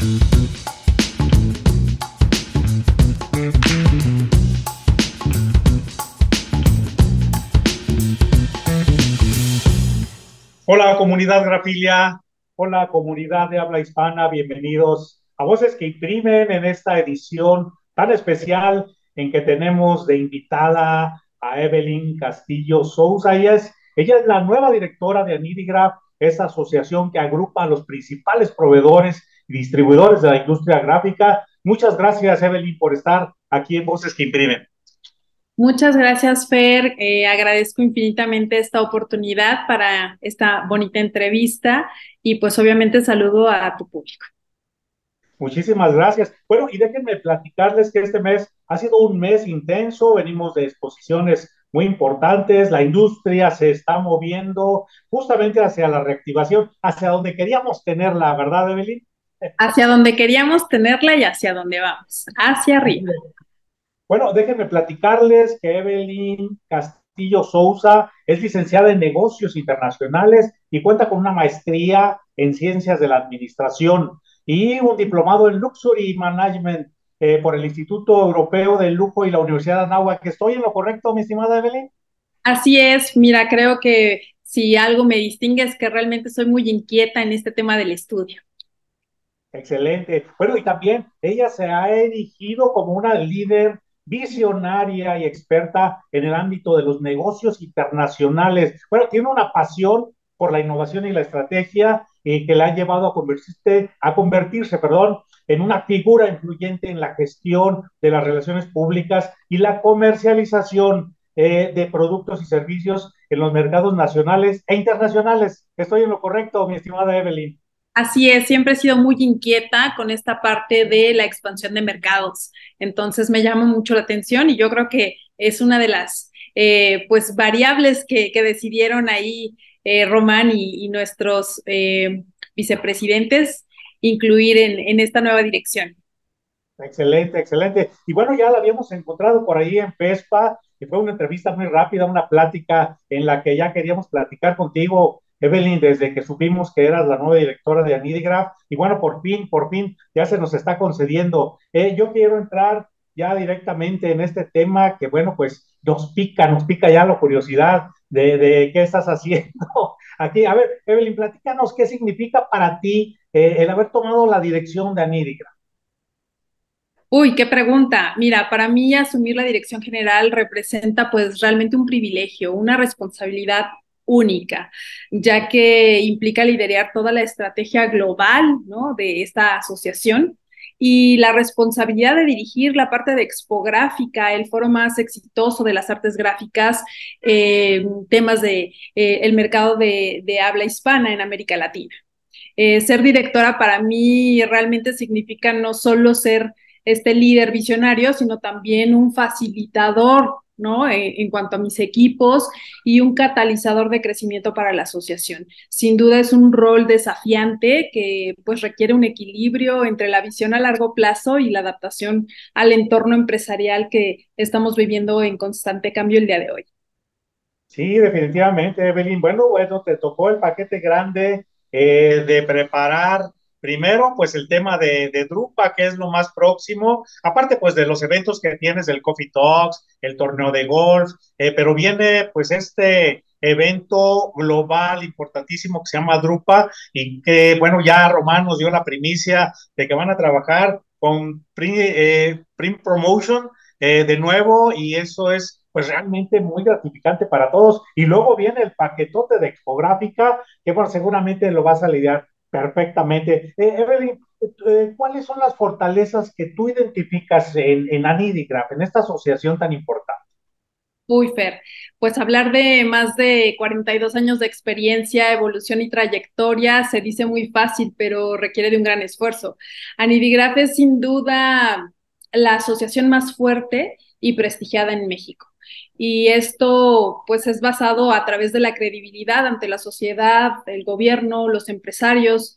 Hola comunidad Grafilia, hola comunidad de habla hispana, bienvenidos a Voces que imprimen en esta edición tan especial en que tenemos de invitada a Evelyn Castillo Souza. Ella es, ella es la nueva directora de Anidigraph, esa asociación que agrupa a los principales proveedores distribuidores de la industria gráfica. Muchas gracias, Evelyn, por estar aquí en Voces que imprimen. Muchas gracias, Fer. Eh, agradezco infinitamente esta oportunidad para esta bonita entrevista y pues obviamente saludo a tu público. Muchísimas gracias. Bueno, y déjenme platicarles que este mes ha sido un mes intenso, venimos de exposiciones muy importantes, la industria se está moviendo justamente hacia la reactivación, hacia donde queríamos tenerla, ¿verdad, Evelyn? Hacia donde queríamos tenerla y hacia donde vamos, hacia arriba. Bueno, déjenme platicarles que Evelyn Castillo Souza es licenciada en negocios internacionales y cuenta con una maestría en ciencias de la administración y un diplomado en Luxury Management eh, por el Instituto Europeo del Lujo y la Universidad de Anáhuac. ¿Estoy en lo correcto, mi estimada Evelyn? Así es, mira, creo que si algo me distingue es que realmente soy muy inquieta en este tema del estudio. Excelente. Bueno, y también ella se ha erigido como una líder visionaria y experta en el ámbito de los negocios internacionales. Bueno, tiene una pasión por la innovación y la estrategia eh, que la ha llevado a convertirse, a convertirse perdón, en una figura influyente en la gestión de las relaciones públicas y la comercialización eh, de productos y servicios en los mercados nacionales e internacionales. Estoy en lo correcto, mi estimada Evelyn. Así es, siempre he sido muy inquieta con esta parte de la expansión de mercados. Entonces me llama mucho la atención y yo creo que es una de las eh, pues variables que, decidieron ahí eh, Román y, nuestros eh, vicepresidentes incluir en, en esta nueva dirección. Excelente, excelente. Y bueno, ya la habíamos encontrado por ahí en PESPA y fue una entrevista muy rápida, una plática en la que ya queríamos platicar contigo Evelyn, desde que supimos que eras la nueva directora de Anidigraph, y bueno, por fin, por fin, ya se nos está concediendo. Eh, yo quiero entrar ya directamente en este tema que, bueno, pues nos pica, nos pica ya la curiosidad de, qué estás haciendo aquí. A ver, Evelyn, platícanos qué significa para ti eh, el haber tomado la dirección de Anidigraph. Uy, qué pregunta. Mira, para mí asumir la dirección general representa pues realmente un privilegio, una responsabilidad única, ya que implica liderar toda la estrategia global de esta asociación y la responsabilidad de dirigir la parte de expográfica, el foro más exitoso de las artes gráficas, eh, temas de eh, el mercado de, habla hispana en América Latina. Eh, ser directora para mí realmente significa no solo ser este líder visionario, sino también un facilitador ¿no? En, cuanto a mis equipos y un catalizador de crecimiento para la asociación. Sin duda es un rol desafiante que pues requiere un equilibrio entre la visión a largo plazo y la adaptación al entorno empresarial que estamos viviendo en constante cambio el día de hoy. Sí, definitivamente, Evelyn. Bueno, bueno, te tocó el paquete grande eh, de preparar Primero, pues el tema de, Drupa, que es lo más próximo, aparte pues de los eventos que tienes, el Coffee Talks, el torneo de golf, eh, pero viene pues este evento global importantísimo que se llama Drupa y que bueno, ya Román nos dio la primicia de que van a trabajar con Print, eh, Promotion eh, de nuevo y eso es pues realmente muy gratificante para todos. Y luego viene el paquetote de expográfica, que bueno, seguramente lo vas a lidiar Perfectamente. Eh, Evelyn, eh, ¿cuáles son las fortalezas que tú identificas en, en Anidigraph, en esta asociación tan importante? Uy, Fer, pues hablar de más de 42 años de experiencia, evolución y trayectoria se dice muy fácil, pero requiere de un gran esfuerzo. Anidigraph es sin duda la asociación más fuerte y prestigiada en México y esto pues es basado a través de la credibilidad ante la sociedad, el gobierno, los empresarios.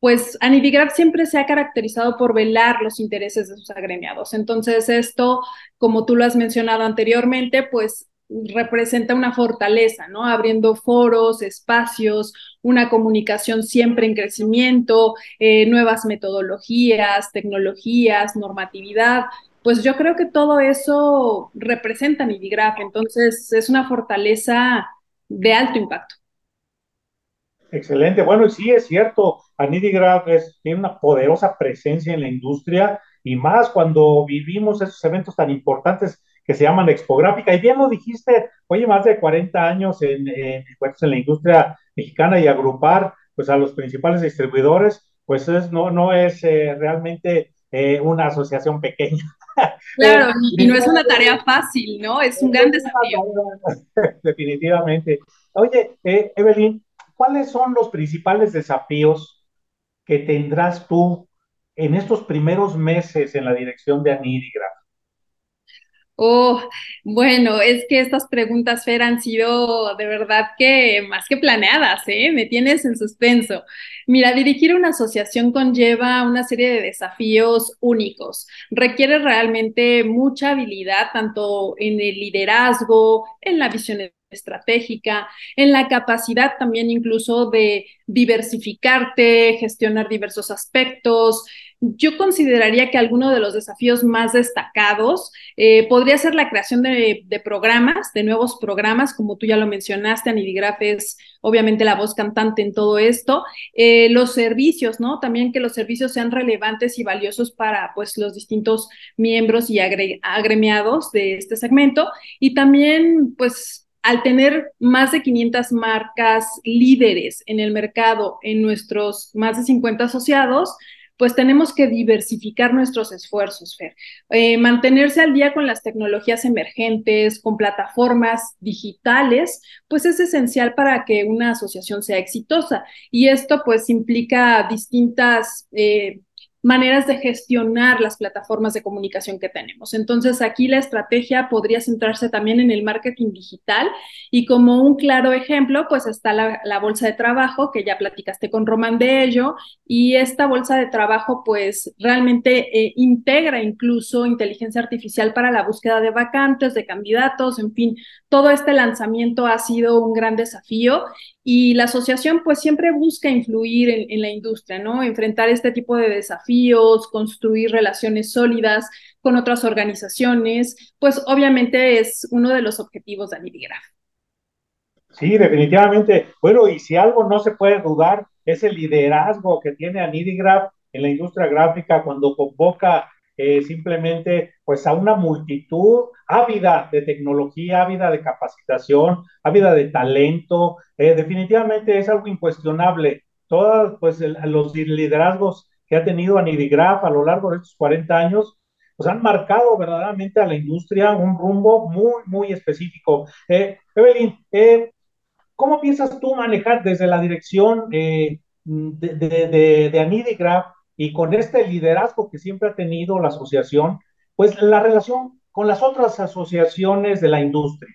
Pues Anidigraph siempre se ha caracterizado por velar los intereses de sus agremiados. Entonces esto, como tú lo has mencionado anteriormente, pues representa una fortaleza, ¿no? Abriendo foros, espacios, una comunicación siempre en crecimiento, eh, nuevas metodologías, tecnologías, normatividad. Pues yo creo que todo eso representa Nidigraph, entonces es una fortaleza de alto impacto. Excelente. Bueno, sí es cierto, Anidigraph es, tiene una poderosa presencia en la industria y más cuando vivimos esos eventos tan importantes que se llaman expográfica. Y bien lo dijiste, oye, más de 40 años en, pues, en la industria mexicana y agrupar pues a los principales distribuidores, pues es, no, no es eh, realmente eh, una asociación pequeña. Claro, y no es una tarea fácil, ¿no? Es un gran desafío. Definitivamente. Oye, eh, Evelyn, ¿cuáles son los principales desafíos que tendrás tú en estos primeros meses en la dirección de Anidigraph? Oh, bueno, es que estas preguntas, Fer, han sido de verdad que más que planeadas, ¿eh? Me tienes en suspenso. Mira, dirigir una asociación conlleva una serie de desafíos únicos. Requiere realmente mucha habilidad, tanto en el liderazgo, en la visión estratégica, en la capacidad también incluso de diversificarte, gestionar diversos aspectos, yo consideraría que alguno de los desafíos más destacados eh, podría ser la creación de, programas, de nuevos programas, como tú ya lo mencionaste, Anidigraf es obviamente la voz cantante en todo esto, eh, los servicios, ¿no? También que los servicios sean relevantes y valiosos para pues los distintos miembros y agre agremiados de este segmento y también pues al tener más de 500 marcas líderes en el mercado en nuestros más de 50 asociados, pues tenemos que diversificar nuestros esfuerzos, Fer. Eh, mantenerse al día con las tecnologías emergentes, con plataformas digitales, pues es esencial para que una asociación sea exitosa. Y esto pues implica distintas... Eh, maneras de gestionar las plataformas de comunicación que tenemos. Entonces, aquí la estrategia podría centrarse también en el marketing digital y como un claro ejemplo, pues está la, bolsa de trabajo, que ya platicaste con Román de ello, y esta bolsa de trabajo pues realmente eh, integra incluso inteligencia artificial para la búsqueda de vacantes, de candidatos, en fin, todo este lanzamiento ha sido un gran desafío y la asociación pues siempre busca influir en, la industria, ¿no? Enfrentar este tipo de desafíos, construir relaciones sólidas con otras organizaciones, pues obviamente es uno de los objetivos de Anidigraph. Sí, definitivamente. Bueno, y si algo no se puede dudar, es el liderazgo que tiene Anidigraph en la industria gráfica cuando convoca eh, simplemente pues a una multitud ávida de tecnología, ávida de capacitación, ávida de talento. Eh, definitivamente es algo incuestionable. Todos pues los liderazgos ha tenido Anidigraph a lo largo de estos 40 años pues han marcado verdaderamente a la industria un rumbo muy, muy específico. Eh, Evelyn, eh, ¿cómo piensas tú manejar desde la dirección eh, de, de, de Anidigraph y con este liderazgo que siempre ha tenido la asociación, pues la relación con las otras asociaciones de la industria.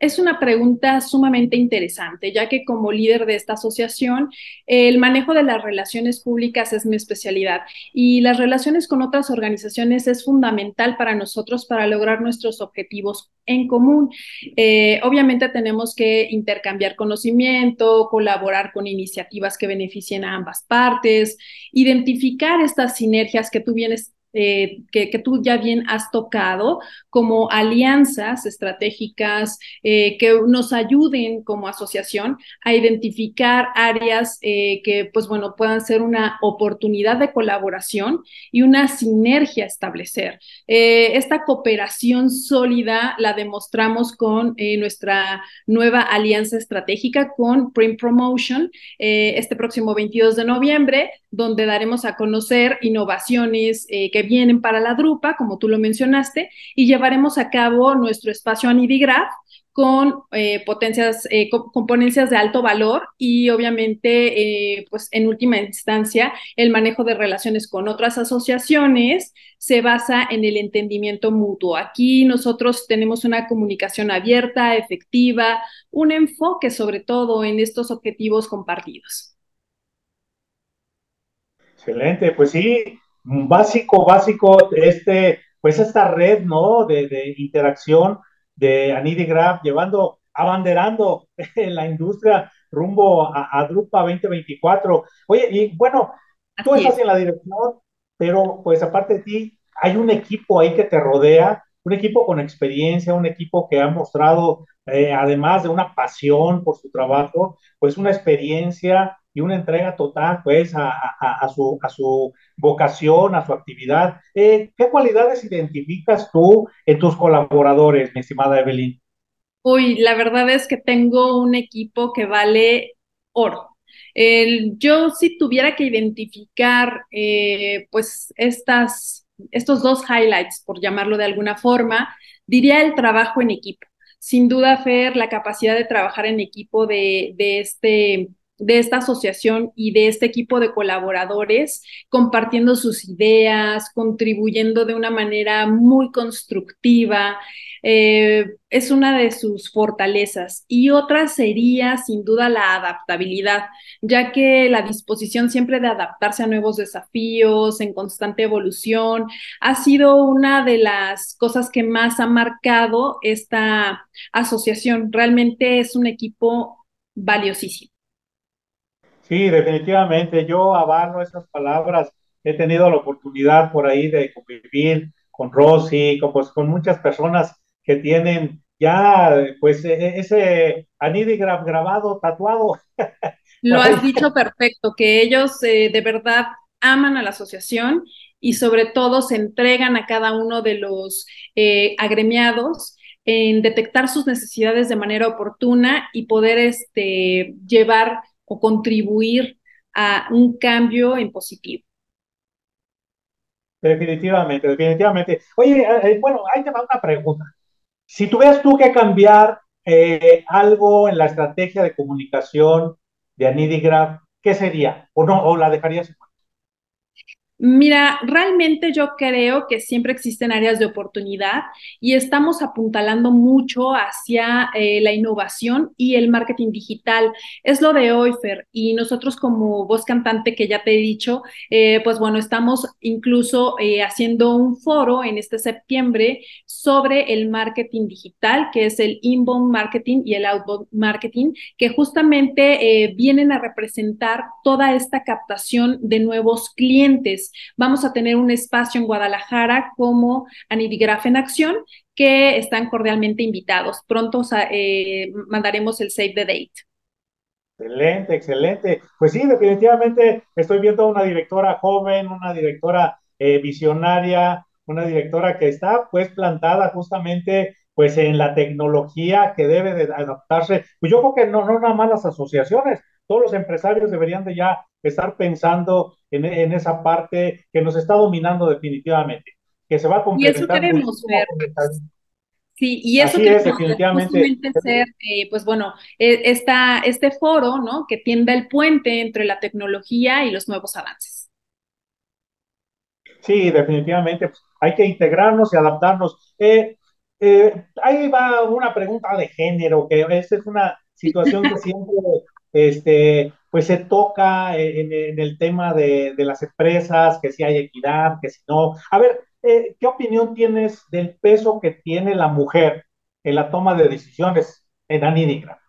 Es una pregunta sumamente interesante, ya que como líder de esta asociación, el manejo de las relaciones públicas es mi especialidad y las relaciones con otras organizaciones es fundamental para nosotros para lograr nuestros objetivos en común. Eh, obviamente tenemos que intercambiar conocimiento, colaborar con iniciativas que beneficien a ambas partes, identificar estas sinergias que tú vienes eh, que, tú ya bien has tocado, como alianzas estratégicas eh, que nos ayuden como asociación a identificar áreas eh, que, pues bueno, puedan ser una oportunidad de colaboración y una sinergia establecer. Esta cooperación sólida la demostramos con nuestra nueva alianza estratégica con Print Promotion este próximo 22 de noviembre, donde daremos a conocer innovaciones que vienen para la drupa, como tú lo mencionaste, y llevaremos a cabo nuestro espacio Anidigraph con eh, potencias, eh, componencias de alto valor y obviamente, eh, pues en última instancia, el manejo de relaciones con otras asociaciones se basa en el entendimiento mutuo. Aquí nosotros tenemos una comunicación abierta, efectiva, un enfoque sobre todo en estos objetivos compartidos. Excelente, pues sí, básico, básico, este, pues esta red, ¿no? De, de interacción de Anidi Grab, llevando, abanderando la industria rumbo a, a Drupa 2024. Oye, y bueno, tú estás en la dirección, pero pues aparte de ti, hay un equipo ahí que te rodea, un equipo con experiencia, un equipo que ha mostrado, eh, además de una pasión por su trabajo, pues una experiencia y una entrega total, pues, a, a, su, a su vocación, a su actividad. Eh, ¿Qué cualidades identificas tú en tus colaboradores, mi estimada Evelyn? Uy, la verdad es que tengo un equipo que vale oro. Yo si tuviera que identificar eh, pues estas, estos dos highlights, por llamarlo de alguna forma, diría el trabajo en equipo. Sin duda, Fer, la capacidad de trabajar en equipo de, de este de esta asociación y de este equipo de colaboradores compartiendo sus ideas, contribuyendo de una manera muy constructiva. Eh, es una de sus fortalezas. Y otra sería, sin duda, la adaptabilidad, ya que la disposición siempre de adaptarse a nuevos desafíos, en constante evolución, ha sido una de las cosas que más ha marcado esta asociación. Realmente es un equipo valiosísimo. Sí, definitivamente, yo avalo esas palabras. He tenido la oportunidad por ahí de convivir con Rosy, con, pues, con muchas personas que tienen ya pues e, e, ese anidigraf grabado, tatuado. Lo has dicho perfecto, que ellos eh, de verdad aman a la asociación y sobre todo se entregan a cada uno de los eh, agremiados en detectar sus necesidades de manera oportuna y poder este, llevar o contribuir a un cambio en positivo. Definitivamente, definitivamente. Oye, eh, eh, bueno, ahí te va una pregunta. Si tuvieras tú que cambiar eh, algo en la estrategia de comunicación de Anidigraph, ¿qué sería? ¿O no? ¿O la dejarías igual? Mira, realmente yo creo que siempre existen áreas de oportunidad y estamos apuntalando mucho hacia eh, la innovación y el marketing digital. Es lo de hoy, Fer, y nosotros como voz cantante que ya te he dicho, eh, pues bueno, estamos incluso eh, haciendo un foro en este septiembre sobre el marketing digital, que es el inbound marketing y el outbound marketing, que justamente vienen a representar toda esta captación de nuevos clientes. Vamos a tener un espacio en Guadalajara como Anidigraf en Acción, que están cordialmente invitados. Pronto eh, mandaremos el save the date. Excelente, excelente. Pues sí, definitivamente estoy viendo una directora joven, una directora eh, visionaria, una directora que está pues plantada justamente pues en la tecnología que debe de adaptarse. Pues yo creo que no, no nada más las asociaciones, todos los empresarios deberían de ya estar pensando en, en esa parte que nos está dominando definitivamente, que se va a complementar. Y eso queremos ver. Sí, y eso que es, definitivamente. ser, eh, pues bueno, e, esta, este foro, ¿no? Que tienda el puente entre la tecnología y los nuevos avances. Sí, definitivamente. Pues, hay que integrarnos y adaptarnos. Eh, eh, ahí va una pregunta de género, que esta es una situación que siempre este, pues se toca en, el tema de, las empresas, que si hay equidad, que si no. A ver, eh, ¿qué opinión tienes del peso que tiene la mujer en la toma de decisiones en Anidigra?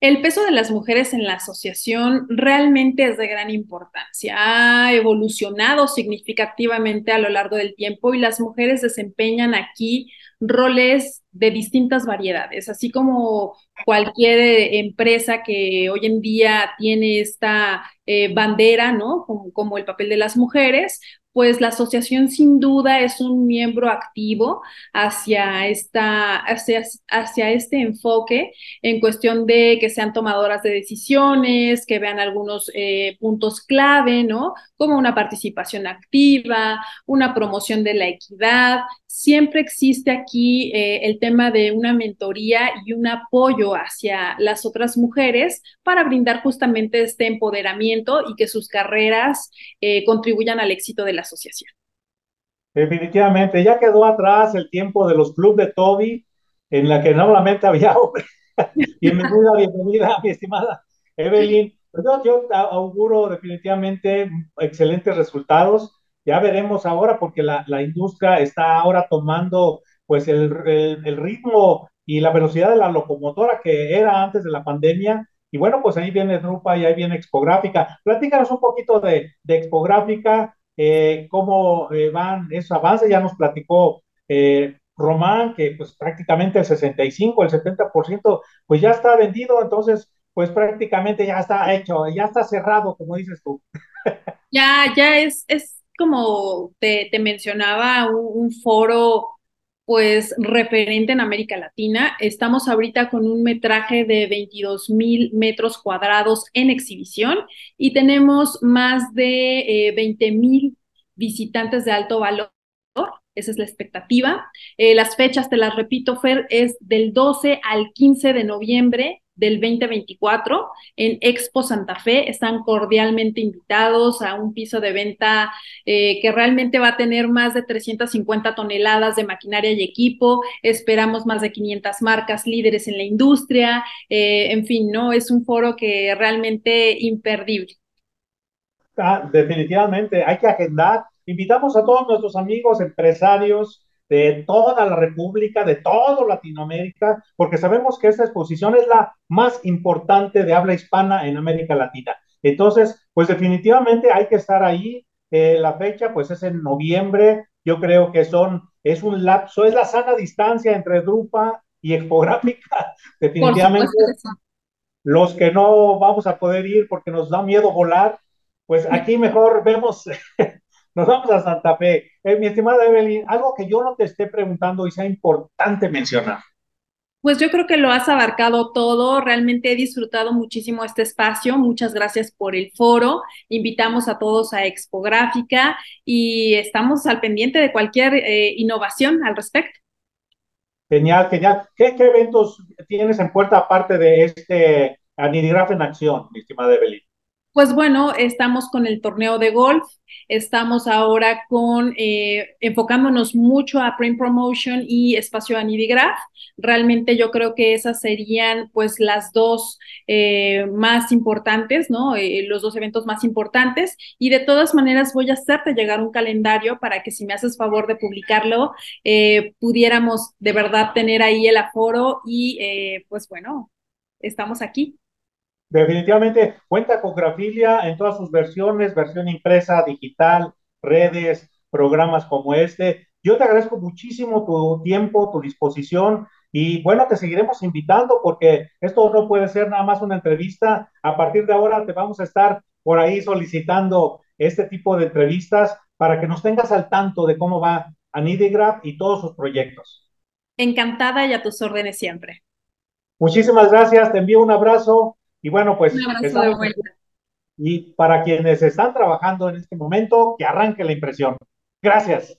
El peso de las mujeres en la asociación realmente es de gran importancia. Ha evolucionado significativamente a lo largo del tiempo y las mujeres desempeñan aquí roles de distintas variedades, así como cualquier eh, empresa que hoy en día tiene esta eh, bandera, ¿no? Como, el papel de las mujeres, pues la asociación sin duda es un miembro activo hacia, esta, hacia, hacia, este enfoque en cuestión de que sean tomadoras de decisiones, que vean algunos eh, puntos clave, ¿no? Como una participación activa, una promoción de la equidad. Siempre existe aquí eh, el tema de una mentoría y un apoyo hacia las otras mujeres para brindar justamente este empoderamiento y que sus carreras eh, contribuyan al éxito de la asociación. Definitivamente, ya quedó atrás el tiempo de los clubes de Toby, en la que normalmente había hombres. bienvenida, bienvenida, mi estimada Evelyn. Pues yo, auguro definitivamente excelentes resultados. Ya veremos ahora, porque la, la industria está ahora tomando pues el, el, ritmo y la velocidad de la locomotora que era antes de la pandemia. Y bueno, pues ahí viene Drupa y ahí viene Expográfica. Platícanos un poquito de, de Expográfica, eh, cómo eh, van esos avances. Ya nos platicó eh, Román que pues prácticamente el 65, el 70% pues ya está vendido. Entonces, pues prácticamente ya está hecho, ya está cerrado, como dices tú. Ya, ya es, es como te, mencionaba, un, foro pues referente en América Latina. Estamos ahorita con un metraje de 22 mil metros cuadrados en exhibición y tenemos más de 20 eh, mil visitantes de alto valor. Esa es la expectativa. Eh, las fechas, te las repito, Fer, es del 12 al 15 de noviembre del 2024 en Expo Santa Fe. Están cordialmente invitados a un piso de venta eh, que realmente va a tener más de 350 toneladas de maquinaria y equipo. Esperamos más de 500 marcas líderes en la industria. Eh, en fin, ¿no? Es un foro que realmente imperdible. Ah, definitivamente, hay que agendar. Invitamos a todos nuestros amigos empresarios, de toda la República, de toda Latinoamérica, porque sabemos que esta exposición es la más importante de habla hispana en América Latina. Entonces, pues definitivamente hay que estar ahí. Eh, la fecha, pues es en noviembre. Yo creo que son, es un lapso, es la sana distancia entre Drupa y Expográfica. Definitivamente, los que no vamos a poder ir porque nos da miedo volar, pues aquí mejor vemos Nos vamos a Santa Fe. Eh, mi estimada Evelyn, algo que yo no te esté preguntando y sea importante mencionar. Pues yo creo que lo has abarcado todo. Realmente he disfrutado muchísimo este espacio. Muchas gracias por el foro. Invitamos a todos a Expográfica y estamos al pendiente de cualquier eh, innovación al respecto. Genial, genial. ¿Qué, ¿Qué, eventos tienes en puerta aparte de este Anidigraf en acción, mi estimada Evelyn? Pues bueno, estamos con el torneo de golf, estamos ahora con eh, enfocándonos mucho a print promotion y espacio Anidigraph. Realmente yo creo que esas serían pues las dos eh, más importantes, ¿no? Eh, los dos eventos más importantes. Y de todas maneras voy a hacerte llegar un calendario para que si me haces favor de publicarlo, pudiéramos de verdad tener ahí el aforo y pues bueno, estamos aquí. Definitivamente cuenta con Grafilia en todas sus versiones, versión impresa, digital, redes, programas como este. Yo te agradezco muchísimo tu tiempo, tu disposición y bueno, te seguiremos invitando porque esto no puede ser nada más una entrevista. A partir de ahora te vamos a estar por ahí solicitando este tipo de entrevistas para que nos tengas al tanto de cómo va Anidigraph y todos sus proyectos. Encantada y a tus órdenes siempre. Muchísimas gracias, te envío un abrazo y bueno, pues... Y para quienes están trabajando en este momento, que arranque la impresión. Gracias.